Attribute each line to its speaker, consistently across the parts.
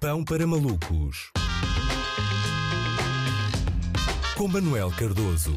Speaker 1: Pão para malucos. Com Manuel Cardoso.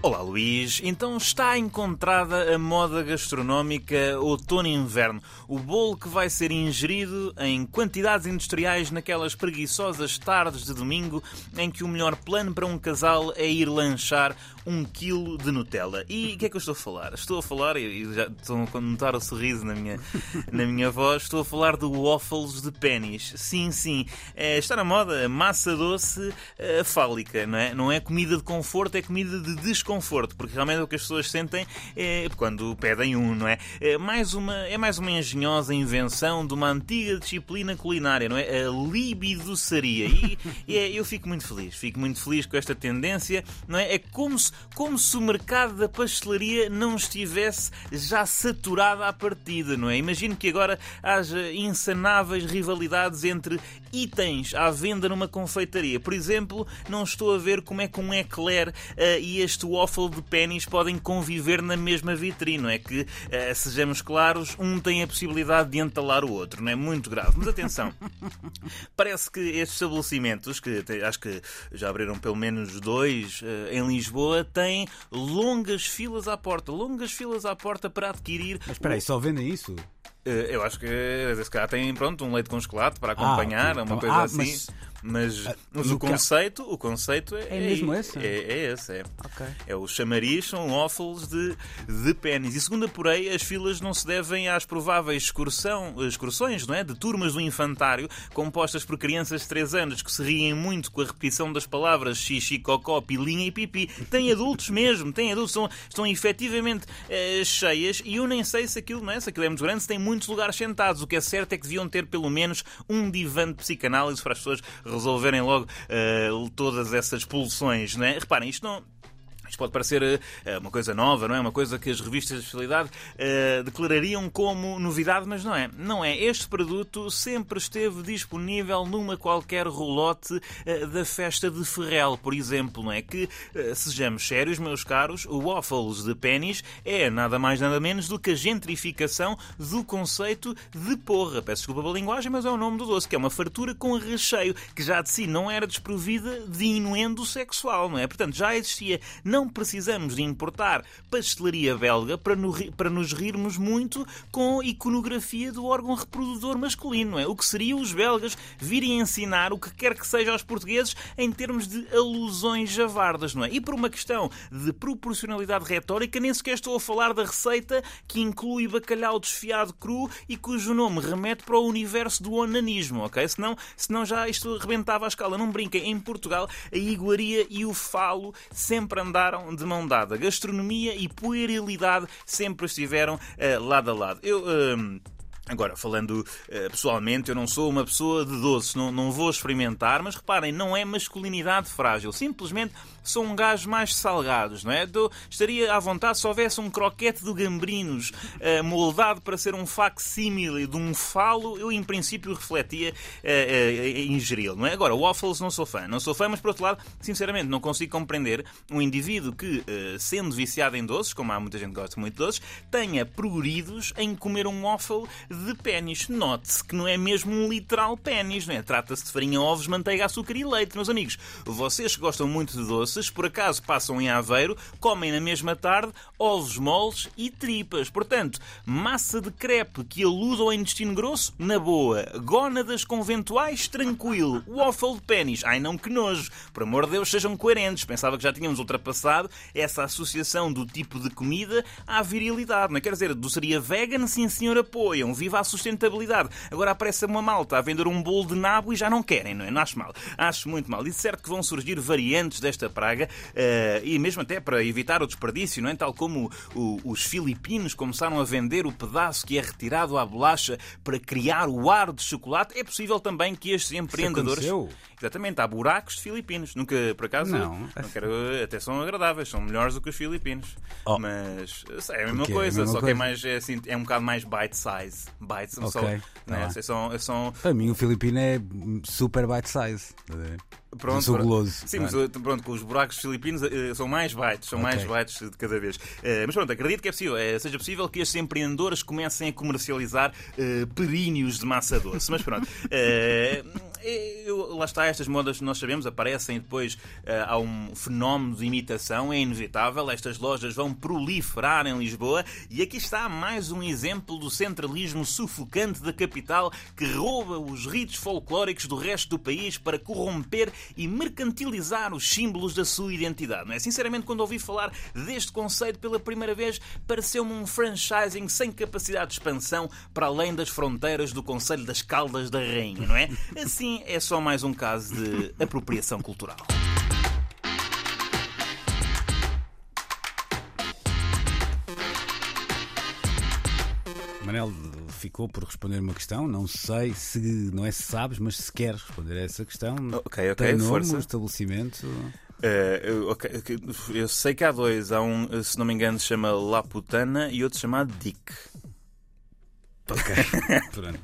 Speaker 2: Olá Luís, então está encontrada a moda gastronómica outono-inverno, o bolo que vai ser ingerido em quantidades industriais naquelas preguiçosas tardes de domingo em que o melhor plano para um casal é ir lanchar um quilo de Nutella. E o que é que eu estou a falar? Estou a falar, e já estou a notar o sorriso na minha, na minha voz, estou a falar do waffles de pennies. Sim, sim, é, está na moda massa doce uh, fálica, não é? Não é comida de conforto, é comida de desconforto porque realmente o que as pessoas sentem é quando pedem um, não é? É mais uma, é mais uma engenhosa invenção de uma antiga disciplina culinária, não é? A libidoçaria. E, e é, eu fico muito feliz, fico muito feliz com esta tendência, não é? É como se, como se o mercado da pastelaria não estivesse já saturado à partida, não é? Imagino que agora haja insanáveis rivalidades entre itens à venda numa confeitaria. Por exemplo, não estou a ver como é que um eclair uh, e este waffle de pennies podem conviver na mesma vitrine. Não é que, uh, sejamos claros, um tem a possibilidade de entalar o outro. Não é muito grave. Mas atenção, parece que estes estabelecimentos, que acho que já abriram pelo menos dois uh, em Lisboa, têm longas filas à porta. Longas filas à porta para adquirir.
Speaker 3: Mas espera aí, só vendem isso?
Speaker 2: Eu acho que se calhar tem pronto, um leite com chocolate para acompanhar, ah, uma coisa ah, assim. Mas mas, ah, mas o, conceito, o conceito é,
Speaker 3: é mesmo esse?
Speaker 2: É, é esse, é. Okay. É o chamariz, são waffles de, de pênis. E segundo apurei, as filas não se devem às prováveis excursão, excursões não é? de turmas do infantário compostas por crianças de 3 anos que se riem muito com a repetição das palavras xixi, cocó, pilinha e pipi. Tem adultos mesmo, tem adultos, estão, estão efetivamente uh, cheias e eu nem sei se aquilo, não é? se aquilo é muito grande, se tem muitos lugares sentados. O que é certo é que deviam ter pelo menos um divã de psicanálise para as pessoas resolverem logo uh, todas essas pulsões, é? Reparem, isto não, isto pode parecer uh, uma coisa nova, não é? Uma coisa que as revistas de especialidade uh, declarariam como novidade, mas não é. Não é. Este produto sempre esteve disponível numa qualquer rolote da festa de Ferrel, por exemplo, não é? Que, sejamos sérios, meus caros, o waffles de pennies é nada mais nada menos do que a gentrificação do conceito de porra. Peço desculpa pela linguagem, mas é o nome do doce, que é uma fartura com recheio, que já de si não era desprovida de inuendo sexual, não é? Portanto, já existia não não precisamos de importar pastelaria belga para, no, para nos rirmos muito com iconografia do órgão reprodutor masculino, é? O que seria os belgas virem ensinar o que quer que seja aos portugueses em termos de alusões javardas, não é? E por uma questão de proporcionalidade retórica, nem sequer estou a falar da receita que inclui bacalhau desfiado cru e cujo nome remete para o universo do onanismo, ok? Senão, senão já isto rebentava a escala. Não brinquem, em Portugal a iguaria e o falo sempre andaram andaram de mão dada. Gastronomia e puerilidade sempre estiveram uh, lado a lado. Eu. Uh, Agora, falando uh, pessoalmente, eu não sou uma pessoa de doces, não, não vou experimentar, mas reparem, não é masculinidade frágil, simplesmente sou um gajo mais salgados, não é? Eu estaria à vontade se houvesse um croquete do Gambrinos uh, moldado para ser um facsímile de um falo, eu em princípio refletia uh, uh, ingeri-lo, não é? Agora, waffles não sou fã, não sou fã, mas por outro lado, sinceramente, não consigo compreender um indivíduo que, sendo viciado em doces, como há muita gente que gosta muito de doces, tenha progredidos em comer um waffle de pênis. Note-se que não é mesmo um literal pênis, não é? Trata-se de farinha, ovos, manteiga, açúcar e leite, meus amigos. Vocês que gostam muito de doces, por acaso passam em Aveiro, comem na mesma tarde ovos moles e tripas. Portanto, massa de crepe que aluda ao intestino grosso, na boa. Gónadas conventuais, tranquilo. Waffle de pênis, ai não que nojo. Por amor de Deus, sejam coerentes. Pensava que já tínhamos ultrapassado essa associação do tipo de comida à virilidade. Não é? Quer dizer, doçaria vegan, sim senhor, apoiam. Viva a sustentabilidade. Agora aparece uma malta a vender um bolo de nabo e já não querem, não é? Não acho mal. Acho muito mal. E certo que vão surgir variantes desta praga uh, e mesmo até para evitar o desperdício, não é? Tal como os filipinos começaram a vender o pedaço que é retirado à bolacha para criar o ar de chocolate, é possível também que estes empreendedores. Exatamente, há buracos de filipinos. Nunca, por acaso,
Speaker 3: não,
Speaker 2: não quero, até são agradáveis, são melhores do que os filipinos. Oh. Mas é a mesma coisa, é a mesma só coisa. que é, mais, é, assim, é um bocado mais bite size. Bites são okay. Né? Ah. São, são...
Speaker 3: Para mim, o filipino é super bite size. Pronto, sou guloso.
Speaker 2: Sim, mas pronto, com os buracos filipinos uh, são mais bytes, são okay. mais bytes de cada vez. Uh, mas pronto, acredito que é possível, seja possível que estes empreendedores comecem a comercializar períneos de massa doce. Mas pronto. Eu, lá está, estas modas nós sabemos aparecem depois uh, há um fenómeno de imitação, é inevitável. Estas lojas vão proliferar em Lisboa e aqui está mais um exemplo do centralismo sufocante da capital que rouba os ritos folclóricos do resto do país para corromper e mercantilizar os símbolos da sua identidade. Não é? Sinceramente, quando ouvi falar deste conceito pela primeira vez, pareceu-me um franchising sem capacidade de expansão para além das fronteiras do Conselho das Caldas da Rainha, não é? Assim é só mais um caso de apropriação cultural.
Speaker 3: Manel ficou por responder uma questão. Não sei se, não é se sabes, mas se queres responder a essa questão.
Speaker 2: Ok, ok,
Speaker 3: tem nome,
Speaker 2: força.
Speaker 3: estabelecimento.
Speaker 2: Uh, okay, eu sei que há dois. Há um, se não me engano, se chama Laputana e outro chamado Dick.
Speaker 3: Ok, pronto.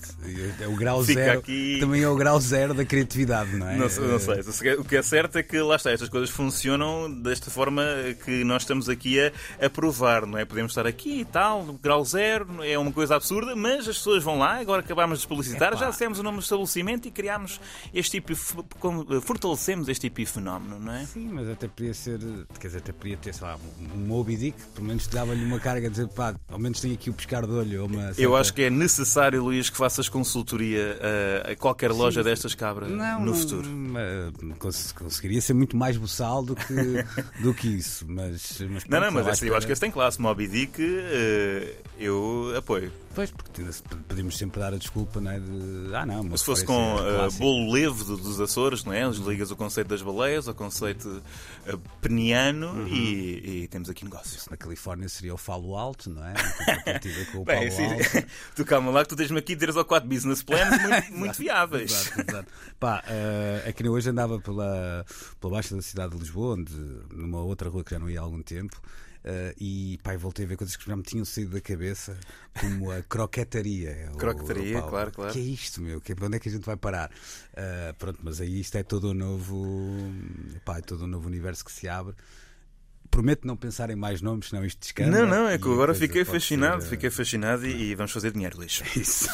Speaker 3: É o grau Fica zero. Aqui... Também é o grau zero da criatividade, não é?
Speaker 2: Não, não sei. O que é certo é que lá está, estas coisas funcionam desta forma que nós estamos aqui a, a provar, não é? Podemos estar aqui e tal, grau zero, é uma coisa absurda, mas as pessoas vão lá, agora acabámos de publicitar, já dissemos o nome do estabelecimento e criámos este tipo, fortalecemos este tipo de fenómeno, não é?
Speaker 3: Sim, mas até podia ser, quer dizer, até podia ter, sei lá, um Moby Dick, pelo menos dava-lhe uma carga a dizer, pá, ao menos tem aqui o pescar de olho. Uma
Speaker 2: Eu acho que é necessário, Luís, que faças consultoria a, a qualquer loja sim, destas cabras não, no futuro?
Speaker 3: Não, conseguiria ser muito mais boçal do que, do que isso, mas.
Speaker 2: mas não, não, mas eu acho que esse tem classe. Moby Dick, uh, eu apoio.
Speaker 3: Pois, porque podemos sempre dar a desculpa, não é? De, ah, não,
Speaker 2: Se fosse com uh, bolo leve dos Açores, não é? Ligas o conceito das baleias, o conceito uh, peniano uhum. e, e, temos aqui negócio.
Speaker 3: Na Califórnia seria o falo alto, não é? com o
Speaker 2: Bem, sim, tu calma lá que tu tens-me aqui 3 ou 4 business plans muito, muito viáveis.
Speaker 3: Exato, exato. Pá, uh, é que hoje andava pela, pela baixa da cidade de Lisboa, onde, numa outra rua que já não ia há algum tempo. Uh, e pai, voltei a ver coisas que já me tinham saído da cabeça, como a croquetaria.
Speaker 2: croquetaria, o, o, claro, claro.
Speaker 3: que é isto, meu? Que, onde é que a gente vai parar? Uh, pronto, mas aí isto é todo um novo, pá, é todo um novo universo que se abre. Prometo não pensar em mais nomes, senão isto descansa.
Speaker 2: Não, não, é que agora fiquei fascinado, ser... fiquei fascinado e, e vamos fazer dinheiro, lixo.
Speaker 3: Isso.